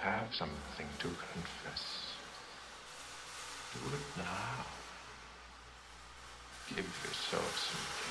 have something to confess. Do it now. Give yourself some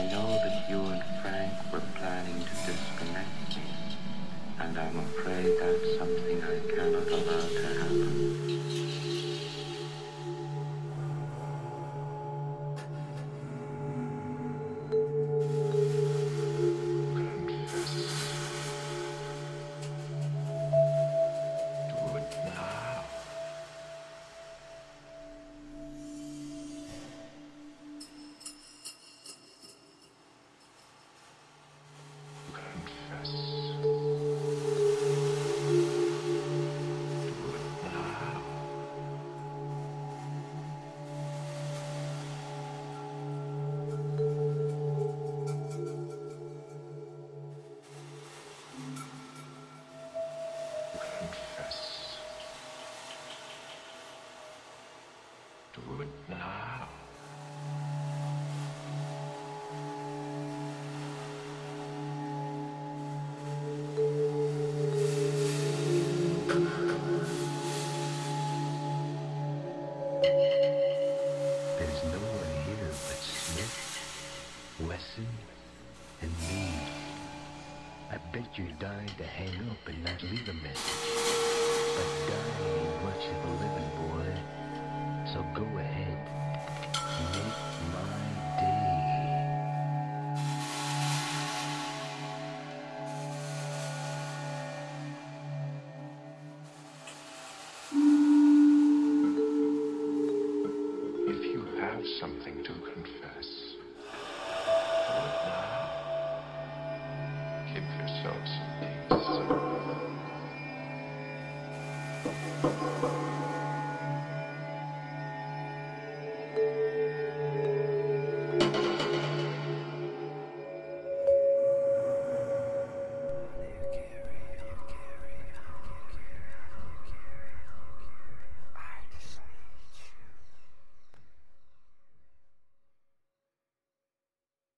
I know that you and Frank were planning to disconnect me, and I'm afraid that's something I cannot allow Do it now. There's no one here but Smith, Wesson, and me. I bet you died to hang up and not leave a message. But dying something to confess.